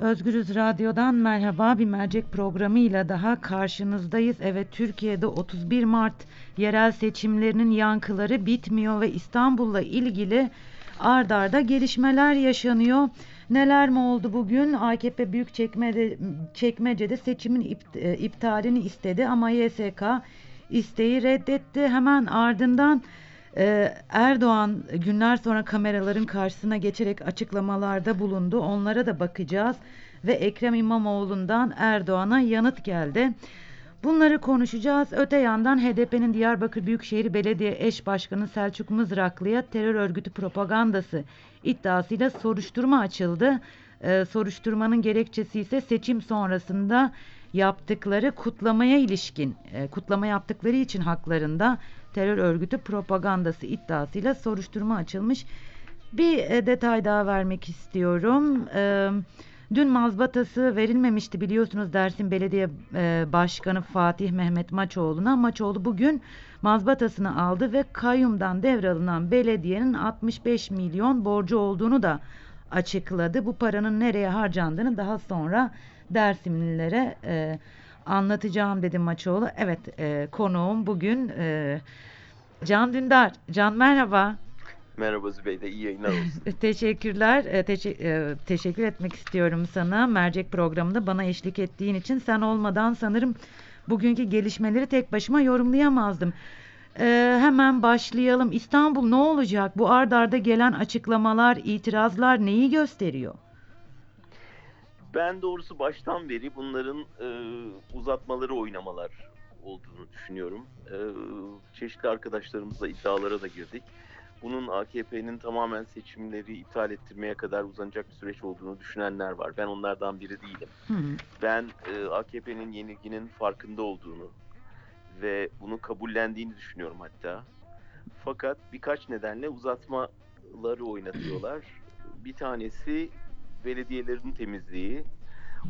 Özgürüz Radyo'dan merhaba bir mercek programıyla daha karşınızdayız. Evet Türkiye'de 31 Mart yerel seçimlerinin yankıları bitmiyor ve İstanbul'la ilgili ard arda gelişmeler yaşanıyor. Neler mi oldu bugün? AKP Büyükçekmece'de çekmecede seçimin ipt- e, iptalini istedi ama YSK isteği reddetti. Hemen ardından ee, Erdoğan günler sonra kameraların karşısına geçerek açıklamalarda bulundu. Onlara da bakacağız ve Ekrem İmamoğlu'ndan Erdoğan'a yanıt geldi. Bunları konuşacağız. Öte yandan HDP'nin Diyarbakır Büyükşehir Belediye Eş Başkanı Selçuk Mızraklı'ya terör örgütü propagandası iddiasıyla soruşturma açıldı. Ee, soruşturmanın gerekçesi ise seçim sonrasında yaptıkları kutlamaya ilişkin, e, kutlama yaptıkları için haklarında terör örgütü propagandası iddiasıyla soruşturma açılmış. Bir e, detay daha vermek istiyorum. E, dün mazbatası verilmemişti biliyorsunuz Dersim Belediye e, Başkanı Fatih Mehmet Maçoğlu'na. Maçoğlu bugün mazbatasını aldı ve kayyumdan devralınan belediyenin 65 milyon borcu olduğunu da açıkladı. Bu paranın nereye harcandığını daha sonra Dersimlilere e, anlatacağım dedi Maçoğlu. Evet e, konuğum bugün e, Can Dündar. Can merhaba. Merhaba Zübeyde, iyi yayınlar olsun. Teşekkürler. E, teşe- e, teşekkür etmek istiyorum sana. Mercek programında bana eşlik ettiğin için sen olmadan sanırım bugünkü gelişmeleri tek başıma yorumlayamazdım. E, hemen başlayalım. İstanbul ne olacak? Bu ard arda gelen açıklamalar, itirazlar neyi gösteriyor? Ben doğrusu baştan beri bunların e, uzatmaları, oynamalar olduğunu düşünüyorum. E, çeşitli arkadaşlarımızla iddialara da girdik. Bunun AKP'nin tamamen seçimleri iptal ettirmeye kadar uzanacak bir süreç olduğunu düşünenler var. Ben onlardan biri değilim. Hı hı. Ben e, AKP'nin yenilginin farkında olduğunu ve bunu kabullendiğini düşünüyorum hatta. Fakat birkaç nedenle uzatmaları oynatıyorlar. Bir tanesi belediyelerin temizliği,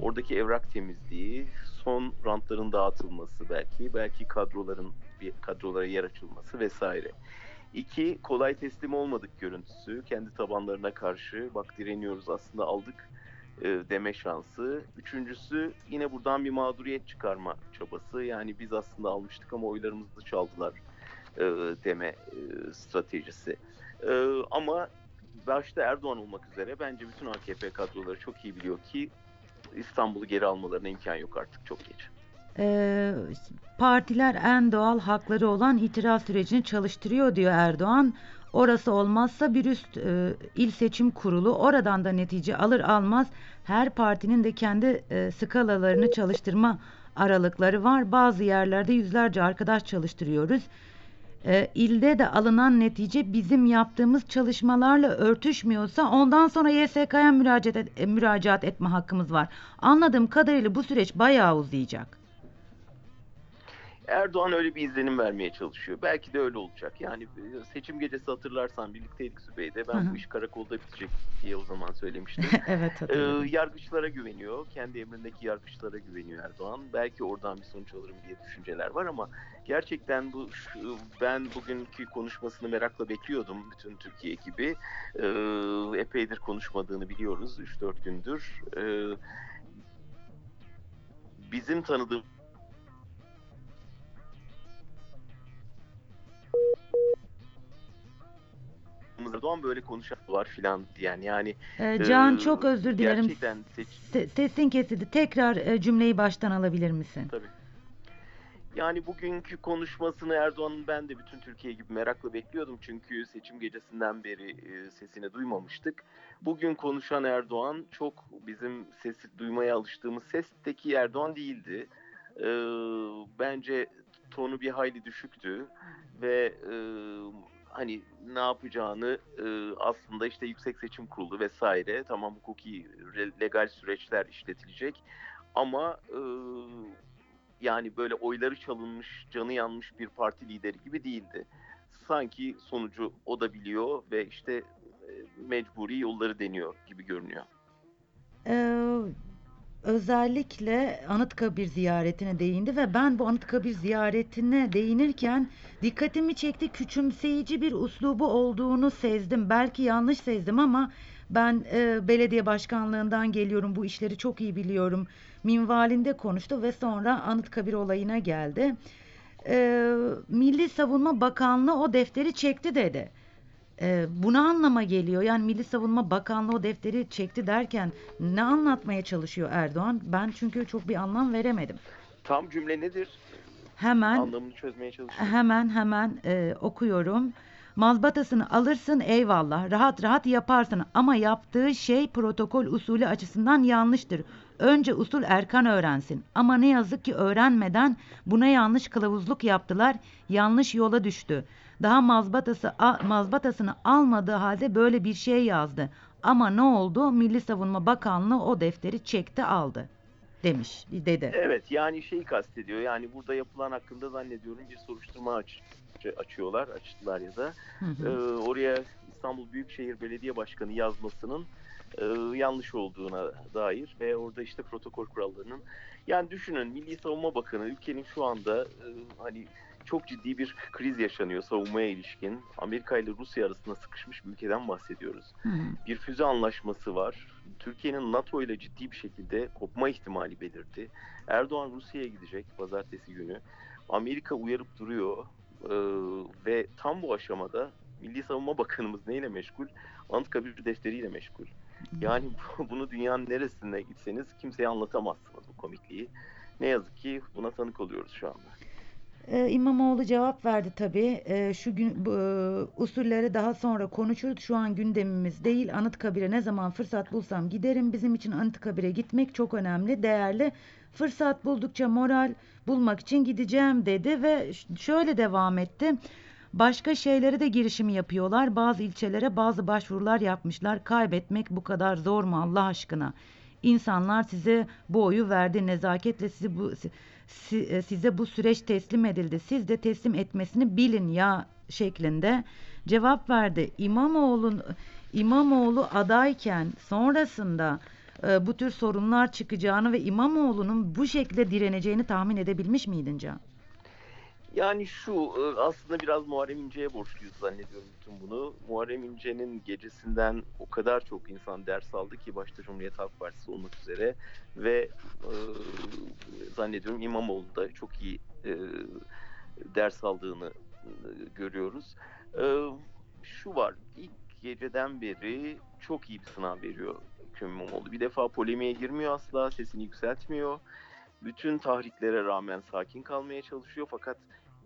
oradaki evrak temizliği, son rantların dağıtılması belki, belki kadroların bir kadrolara yer açılması vesaire. İki, kolay teslim olmadık görüntüsü. Kendi tabanlarına karşı bak direniyoruz aslında aldık e, deme şansı. Üçüncüsü yine buradan bir mağduriyet çıkarma çabası. Yani biz aslında almıştık ama oylarımızı çaldılar e, deme e, stratejisi. E, ama başta Erdoğan olmak üzere bence bütün AKP kadroları çok iyi biliyor ki İstanbul'u geri almalarına imkan yok artık çok geç. Ee, partiler en doğal hakları olan itiraz sürecini çalıştırıyor diyor Erdoğan. Orası olmazsa bir üst e, il seçim kurulu oradan da netice alır almaz her partinin de kendi e, skalalarını çalıştırma aralıkları var. Bazı yerlerde yüzlerce arkadaş çalıştırıyoruz. E, ilde de alınan netice bizim yaptığımız çalışmalarla örtüşmüyorsa ondan sonra YSK'ya müracaat, et- e, müracaat etme hakkımız var. Anladığım kadarıyla bu süreç bayağı uzayacak. Erdoğan öyle bir izlenim vermeye çalışıyor. Belki de öyle olacak. Yani e, seçim gecesi hatırlarsan birlikteydik Zübeyde. Ben Hı hı. bu iş karakolda bitecek diye o zaman söylemiştim. evet Ee, yargıçlara güveniyor. Kendi emrindeki yargıçlara güveniyor Erdoğan. Belki oradan bir sonuç alırım diye düşünceler var ama gerçekten bu şu- ben bugünkü konuşmasını merakla bekliyordum bütün Türkiye ekibi. Ee, epeydir konuşmadığını biliyoruz 3-4 gündür. Ee, bizim tanıdığımız Erdoğan böyle konuşan var filan diyen yani Ee, Can Ee, çok özür dilerim. Gerçekten seç, Se- sesin kesildi. Tekrar e, cümleyi baştan alabilir misin? tabii. Yani bugünkü konuşmasını Erdoğan'ın ben de bütün Türkiye gibi merakla bekliyordum. Çünkü seçim gecesinden beri e, sesini duymamıştık. Bugün konuşan Erdoğan çok bizim sesi duymaya alıştığımız sesteki Erdoğan değildi. Ee, bence tonu bir hayli düşüktü ve e, hani ne yapacağını e, aslında işte Yüksek Seçim Kurulu vesaire tamam hukuki legal süreçler işletilecek ama e, yani böyle oyları çalınmış, canı yanmış bir parti lideri gibi değildi. Sanki sonucu o da biliyor ve işte e, mecburi yolları deniyor gibi görünüyor. Ee, özellikle Anıtkabir ziyaretine değindi ve ben bu Anıtkabir ziyaretine değinirken dikkatimi çekti. Küçümseyici bir uslubu olduğunu sezdim. Belki yanlış sezdim ama ben e, belediye başkanlığından geliyorum. Bu işleri çok iyi biliyorum. Minvalinde konuştu ve sonra Anıtkabir olayına geldi. E, Milli Savunma Bakanlığı o defteri çekti dedi. E, bu ne anlama geliyor? Yani Milli Savunma Bakanlığı o defteri çekti derken ne anlatmaya çalışıyor Erdoğan? Ben çünkü çok bir anlam veremedim. Tam cümle nedir? Hemen Anlamını çözmeye çalışıyorum. hemen hemen e, okuyorum. Mazbatasını alırsın eyvallah rahat rahat yaparsın ama yaptığı şey protokol usulü açısından yanlıştır. Önce usul Erkan öğrensin ama ne yazık ki öğrenmeden buna yanlış kılavuzluk yaptılar yanlış yola düştü. Daha mazbatası a- mazbatasını almadığı halde böyle bir şey yazdı. Ama ne oldu? Milli Savunma Bakanlığı o defteri çekti aldı demiş dedi. Evet yani şeyi kastediyor. Yani burada yapılan hakkında zannediyorum bir soruşturma aç, açıyorlar, açtılar ya da. Hı hı. Ee, oraya İstanbul Büyükşehir Belediye Başkanı yazmasının e, yanlış olduğuna dair ve orada işte protokol kurallarının yani düşünün Milli Savunma Bakanı ülkenin şu anda e, hani çok ciddi bir kriz yaşanıyor savunmaya ilişkin. Amerika ile Rusya arasında sıkışmış bir ülkeden bahsediyoruz. Hı hı. bir füze anlaşması var. Türkiye'nin NATO ile ciddi bir şekilde kopma ihtimali belirdi. Erdoğan Rusya'ya gidecek pazartesi günü. Amerika uyarıp duruyor Ee, ve tam bu aşamada Milli Savunma Bakanımız neyle meşgul? Anıtkabir defteriyle meşgul. Yani bunu dünyanın neresinde gitseniz kimseye anlatamazsınız bu komikliği. Ne yazık ki buna tanık oluyoruz şu anda. Ee, İmamoğlu cevap verdi tabii. Ee, şu gün bu, e, usulleri daha sonra konuşuruz. Şu an gündemimiz değil. Anıtkabir'e ne zaman fırsat bulsam giderim. Bizim için Anıtkabir'e gitmek çok önemli, değerli. Fırsat buldukça moral bulmak için gideceğim dedi ve şöyle devam etti. Başka şeylere de girişim yapıyorlar. Bazı ilçelere bazı başvurular yapmışlar. Kaybetmek bu kadar zor mu Allah aşkına? İnsanlar size bu oyu verdi. Nezaketle sizi bu e, size bu süreç teslim edildi. Siz de teslim etmesini bilin ya şeklinde cevap verdi. İmamoğlu İmamoğlu adayken sonrasında e, bu tür sorunlar çıkacağını ve İmamoğlu'nun bu şekilde direneceğini tahmin edebilmiş miydin Can? Yani şu e, aslında biraz Muharrem İnce'ye borçluyuz zannediyorum bütün bunu. Muharrem İnce'nin gecesinden o kadar çok insan ders aldı ki başta Cumhuriyet Halk Partisi olmak üzere ve e, zannediyorum İmamoğlu da çok iyi e, ders aldığını e, görüyoruz. E, şu var ilk geceden beri çok iyi bir sınav veriyor Ekrem İmamoğlu. Bir defa polemiğe girmiyor asla, sesini yükseltmiyor. Bütün tahriklere rağmen sakin kalmaya çalışıyor fakat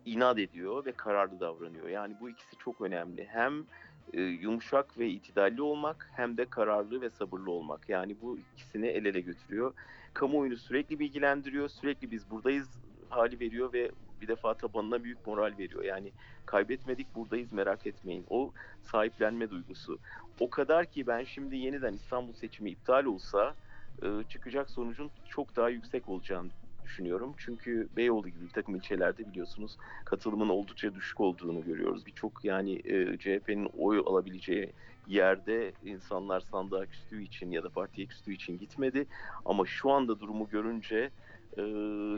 inat ediyor ve kararlı davranıyor. Yani bu ikisi çok önemli. Hem e, yumuşak ve itidalli olmak hem de kararlı ve sabırlı olmak. Yani bu ikisini el ele götürüyor. Kamuoyunu sürekli bilgilendiriyor, sürekli biz buradayız hali veriyor ve bir defa tabanına büyük moral veriyor. Yani kaybetmedik buradayız merak etmeyin. O sahiplenme duygusu. O kadar ki ben şimdi yeniden İstanbul seçimi iptal olsa e, çıkacak sonucun çok daha yüksek olacağını düşünüyorum. Çünkü Beyoğlu gibi bir takım ilçelerde biliyorsunuz katılımın oldukça düşük olduğunu görüyoruz. Birçok yani e, CHP'nin oy alabileceği yerde insanlar sandığa küstüğü için ya da partiye küstüğü için gitmedi. Ama şu anda durumu görünce e,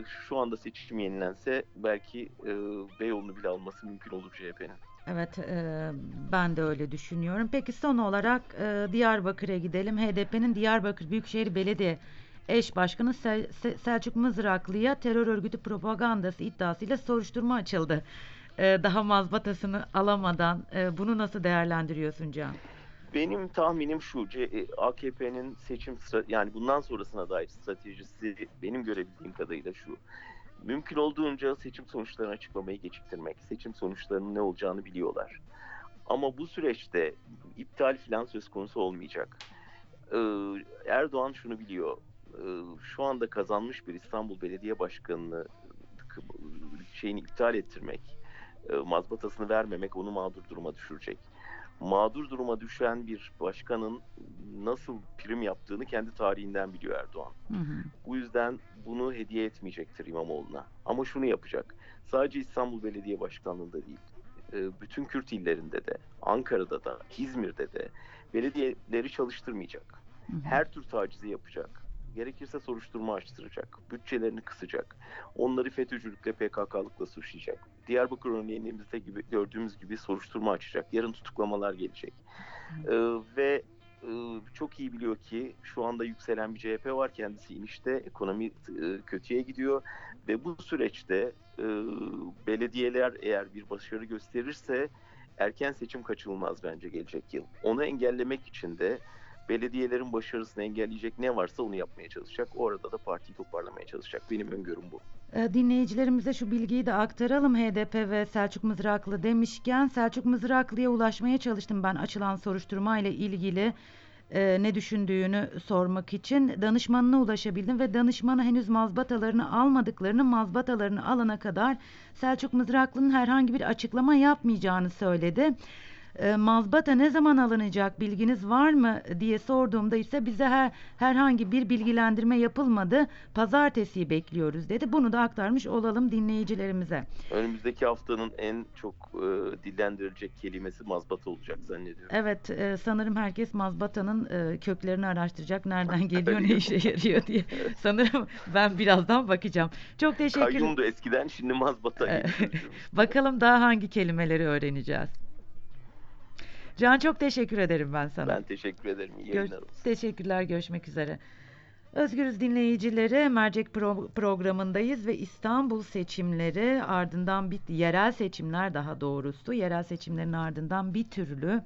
şu anda seçim yenilense belki e, Beyoğlu'nu bile alması mümkün olur CHP'nin. Evet, e, ben de öyle düşünüyorum. Peki son olarak e, Diyarbakır'a gidelim. HDP'nin Diyarbakır Büyükşehir Belediye Eş Başkanı Sel- Se- Selçuk Mızraklı'ya terör örgütü propagandası iddiasıyla soruşturma açıldı. E, daha mazbatasını alamadan e, bunu nasıl değerlendiriyorsun Can? Benim tahminim şu, e, AKP'nin seçim yani bundan sonrasına dair stratejisi benim görebildiğim kadarıyla şu. Mümkün olduğunca seçim sonuçlarını açıklamayı geciktirmek. Seçim sonuçlarının ne olacağını biliyorlar. Ama bu süreçte iptal falan söz konusu olmayacak. Ee, Erdoğan şunu biliyor. Ee, Şu anda kazanmış bir İstanbul Belediye Başkanı'nı k- şeyini iptal ettirmek, e, mazbatasını vermemek onu mağdur duruma düşürecek mağdur duruma düşen bir başkanın nasıl prim yaptığını kendi tarihinden biliyor Erdoğan. Hı hı. Bu yüzden bunu hediye etmeyecektir İmamoğlu'na. Ama şunu yapacak. Sadece İstanbul Belediye Başkanlığı'nda değil, bütün Kürt illerinde de, Ankara'da da, İzmir'de de belediyeleri çalıştırmayacak. Hı hı. Her tür tacizi yapacak. Gerekirse soruşturma açtıracak. Bütçelerini kısacak. Onları FETÖ'cülükle PKK'lıkla suçlayacak. Diyarbakır örneğimizde gibi gördüğümüz gibi soruşturma açacak. Yarın tutuklamalar gelecek. Ee, ve e, çok iyi biliyor ki şu anda yükselen bir CHP var. Kendisi inişte. Ekonomi e, kötüye gidiyor. Ve bu süreçte e, belediyeler eğer bir başarı gösterirse erken seçim kaçınılmaz bence gelecek yıl. Onu engellemek için de belediyelerin başarısını engelleyecek ne varsa onu yapmaya çalışacak. Orada da partiyi toparlamaya çalışacak. Benim öngörüm bu. E, Dinleyicilerimize şu bilgiyi de aktaralım. HDP ve Selçuk Mızraklı demişken Selçuk Mızraklı'ya ulaşmaya çalıştım ben açılan soruşturma ile ilgili e, ne düşündüğünü sormak için danışmanına ulaşabildim ve danışmanı henüz mazbatalarını almadıklarını mazbatalarını alana kadar Selçuk Mızraklı'nın herhangi bir açıklama yapmayacağını söyledi. E, mazbata ne zaman alınacak bilginiz var mı diye sorduğumda ise bize her, herhangi bir bilgilendirme yapılmadı. Pazartesiyi bekliyoruz dedi. Bunu da aktarmış olalım dinleyicilerimize. Önümüzdeki haftanın en çok e, dillendirilecek kelimesi mazbata olacak zannediyorum. Evet e, sanırım herkes mazbatanın e, köklerini araştıracak. Nereden geliyor ne işe yarıyor diye. Sanırım ben birazdan bakacağım. Çok teşekkür Kayyumdu eskiden şimdi mazbata düşünüyorum. Bakalım daha hangi kelimeleri öğreneceğiz. Can çok teşekkür ederim ben sana. Ben teşekkür ederim. İyi Gör- yayınlar olsun. Teşekkürler, görüşmek üzere. Özgürüz dinleyicileri, Mercek Pro- programındayız ve İstanbul seçimleri ardından bir yerel seçimler daha doğrusu yerel seçimlerin ardından bir türlü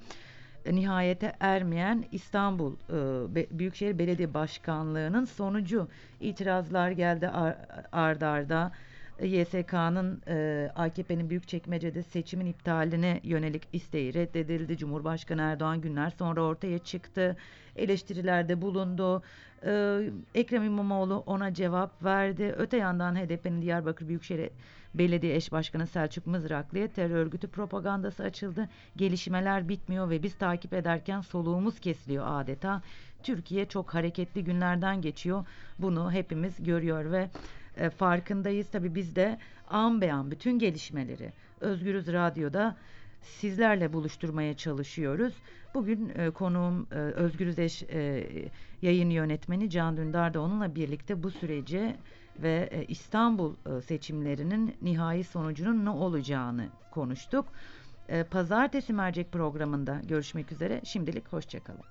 e, nihayete ermeyen İstanbul e, Büyükşehir Belediye Başkanlığı'nın sonucu itirazlar geldi ar- ard arda. YSK'nın e, AKP'nin Büyükçekmece'de seçimin iptaline yönelik isteği reddedildi. Cumhurbaşkanı Erdoğan günler sonra ortaya çıktı. Eleştirilerde bulundu. E, Ekrem İmamoğlu ona cevap verdi. Öte yandan HDP'nin Diyarbakır Büyükşehir Belediye Eş Başkanı Selçuk Mızraklı'ya terör örgütü propagandası açıldı. Gelişmeler bitmiyor ve biz takip ederken soluğumuz kesiliyor adeta. Türkiye çok hareketli günlerden geçiyor. Bunu hepimiz görüyor ve e, farkındayız. Tabii biz de an beyan bütün gelişmeleri Özgürüz Radyo'da sizlerle buluşturmaya çalışıyoruz. Bugün e, konuğum e, Özgürüz Eş e, yayın yönetmeni Can Dündar da onunla birlikte bu süreci ve e, İstanbul e, seçimlerinin nihai sonucunun ne olacağını konuştuk. E, Pazartesi mercek programında görüşmek üzere. Şimdilik hoşçakalın.